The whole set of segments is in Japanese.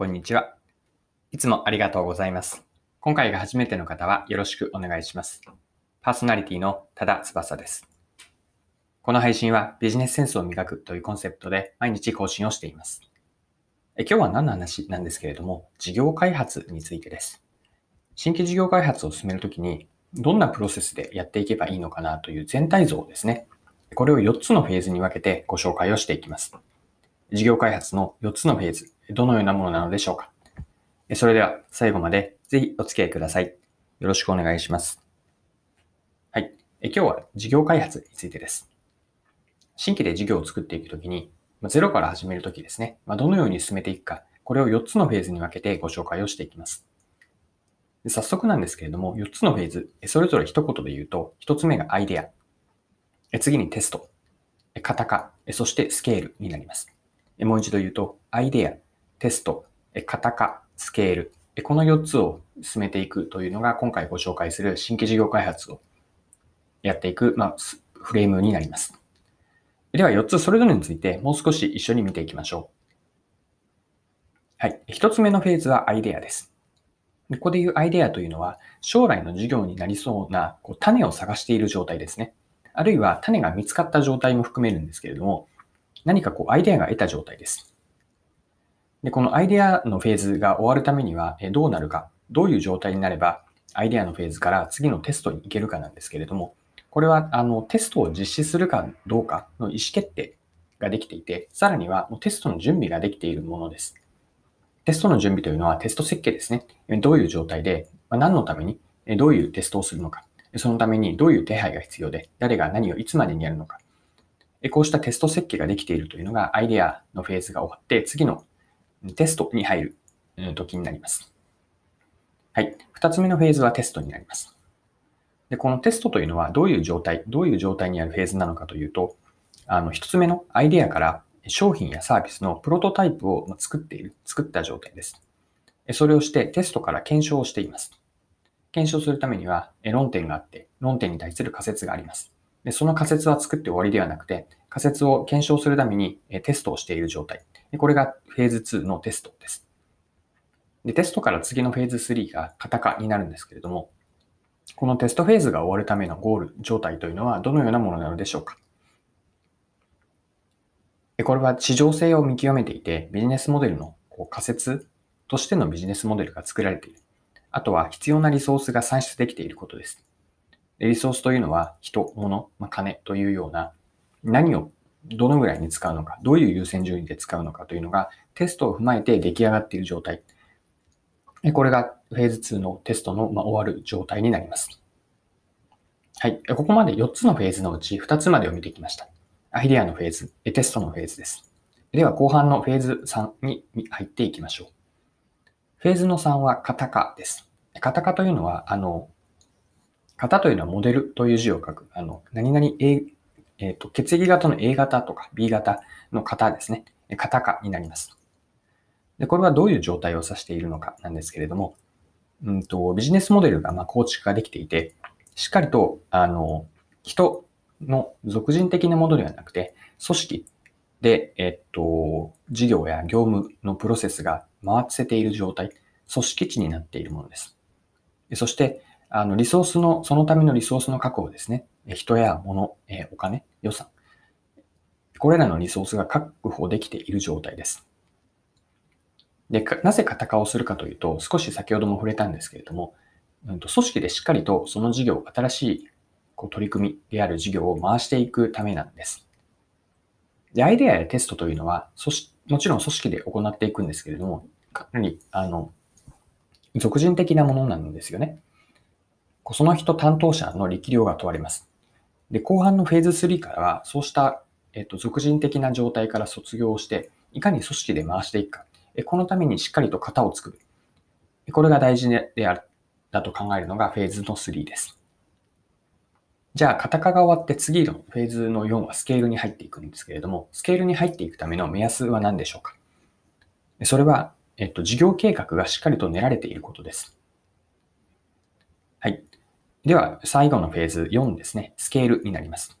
こんにちは。いつもありがとうございます。今回が初めての方はよろしくお願いします。パーソナリティの多田翼です。この配信はビジネスセンスを磨くというコンセプトで毎日更新をしています。え今日は何の話なんですけれども、事業開発についてです。新規事業開発を進めるときに、どんなプロセスでやっていけばいいのかなという全体像ですね。これを4つのフェーズに分けてご紹介をしていきます。事業開発の4つのフェーズ、どのようなものなのでしょうかそれでは最後までぜひお付き合いください。よろしくお願いします。はい。今日は事業開発についてです。新規で事業を作っていくときに、ゼロから始めるときですね、どのように進めていくか、これを4つのフェーズに分けてご紹介をしていきます。早速なんですけれども、4つのフェーズ、それぞれ一言で言うと、1つ目がアイデア、次にテスト、え型化、そしてスケールになります。もう一度言うと、アイデア、テスト、え型化、スケール、この4つを進めていくというのが今回ご紹介する新規事業開発をやっていく、まあ、フレームになります。では4つそれぞれについてもう少し一緒に見ていきましょう。はい。1つ目のフェーズはアイデアです。ここでいうアイデアというのは将来の事業になりそうなこう種を探している状態ですね。あるいは種が見つかった状態も含めるんですけれども、何かこうアイデアが得た状態です。で、このアイデアのフェーズが終わるためにはどうなるか、どういう状態になればアイデアのフェーズから次のテストに行けるかなんですけれども、これはあのテストを実施するかどうかの意思決定ができていて、さらにはもうテストの準備ができているものです。テストの準備というのはテスト設計ですね。どういう状態で、何のために、どういうテストをするのか、そのためにどういう手配が必要で、誰が何をいつまでにやるのか、こうしたテスト設計ができているというのがアイデアのフェーズが終わって次のテストに入る時になります。はい。二つ目のフェーズはテストになります。で、このテストというのはどういう状態、どういう状態にあるフェーズなのかというと、あの、一つ目のアイデアから商品やサービスのプロトタイプを作っている、作った状態です。それをしてテストから検証をしています。検証するためには論点があって、論点に対する仮説があります。でその仮説は作って終わりではなくて、仮説を検証するためにテストをしている状態。これがフェーズ2のテストです。でテストから次のフェーズ3が型化になるんですけれども、このテストフェーズが終わるためのゴール状態というのはどのようなものなのでしょうか？これは市場性を見極めていて、ビジネスモデルの仮説としてのビジネスモデルが作られている。あとは必要なリソースが算出できていることです。リソースというのは人、物、まあ、金というような何をどのぐらいに使うのか、どういう優先順位で使うのかというのがテストを踏まえて出来上がっている状態。これがフェーズ2のテストの、ま終わる状態になります。はい。ここまで4つのフェーズのうち2つまでを見てきました。アイデアのフェーズ、テストのフェーズです。では後半のフェーズ3に入っていきましょう。フェーズの3は型化です。型化というのは、あの、型というのはモデルという字を書く、あの、何々 A、えっ、ー、と、血液型の A 型とか B 型の型ですね。型化になります。で、これはどういう状態を指しているのかなんですけれども、うんと、ビジネスモデルがま構築ができていて、しっかりと、あの、人の俗人的なものではなくて、組織で、えっと、事業や業務のプロセスが回せている状態、組織値になっているものです。そして、あの、リソースの、そのためのリソースの確保ですね。人や物、お金、予算。これらのリソースが確保できている状態です。で、なぜ型化をするかというと、少し先ほども触れたんですけれども、うん、と組織でしっかりとその事業、新しいこう取り組みである事業を回していくためなんです。で、アイデアやテストというのは、もちろん組織で行っていくんですけれども、かなり、あの、俗人的なものなんですよね。その人担当者の力量が問われます。で、後半のフェーズ3からは、そうした、えっと、俗人的な状態から卒業して、いかに組織で回していくか。このためにしっかりと型を作る。これが大事である、だと考えるのがフェーズの3です。じゃあ、型化が終わって次のフェーズの4はスケールに入っていくんですけれども、スケールに入っていくための目安は何でしょうかそれは、えっと、事業計画がしっかりと練られていることです。では、最後のフェーズ4ですね。スケールになります。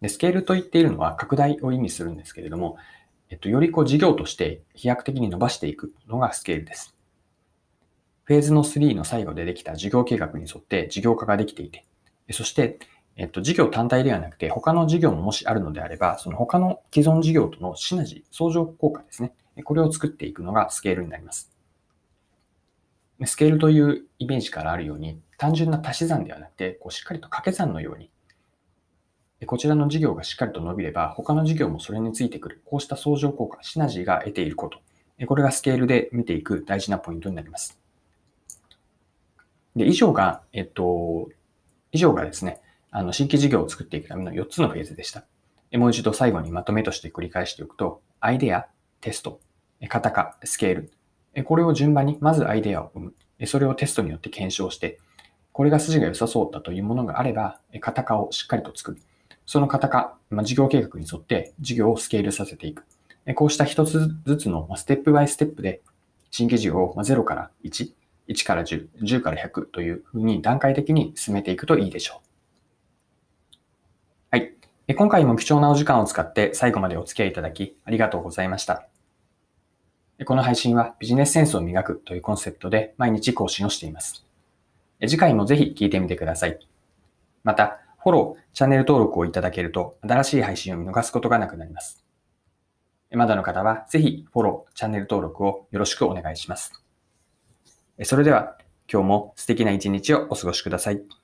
でスケールと言っているのは拡大を意味するんですけれども、えっと、よりこう事業として飛躍的に伸ばしていくのがスケールです。フェーズの3の最後でできた事業計画に沿って事業化ができていて、そして、えっと、事業単体ではなくて、他の事業ももしあるのであれば、その他の既存事業とのシナジー、相乗効果ですね。これを作っていくのがスケールになります。スケールというイメージからあるように、単純な足し算ではなくて、こうしっかりと掛け算のように、こちらの事業がしっかりと伸びれば、他の事業もそれについてくる、こうした相乗効果、シナジーが得ていること、これがスケールで見ていく大事なポイントになります。で、以上が、えっと、以上がですね、あの、新規事業を作っていくための4つのフェーズでした。もう一度最後にまとめとして繰り返しておくと、アイデア、テスト、型化、スケール、これを順番に、まずアイデアを生む。それをテストによって検証して、これが筋が良さそうだというものがあれば、型化をしっかりと作る。その型化、まあ、事業計画に沿って事業をスケールさせていく。こうした一つずつのステップバイステップで、新規事業を0から1、1から10、10から100というふうに段階的に進めていくといいでしょう。はい。今回も貴重なお時間を使って最後までお付き合いいただきありがとうございました。この配信はビジネスセンスを磨くというコンセプトで毎日更新をしています。次回もぜひ聞いてみてください。また、フォロー、チャンネル登録をいただけると新しい配信を見逃すことがなくなります。まだの方はぜひフォロー、チャンネル登録をよろしくお願いします。それでは今日も素敵な一日をお過ごしください。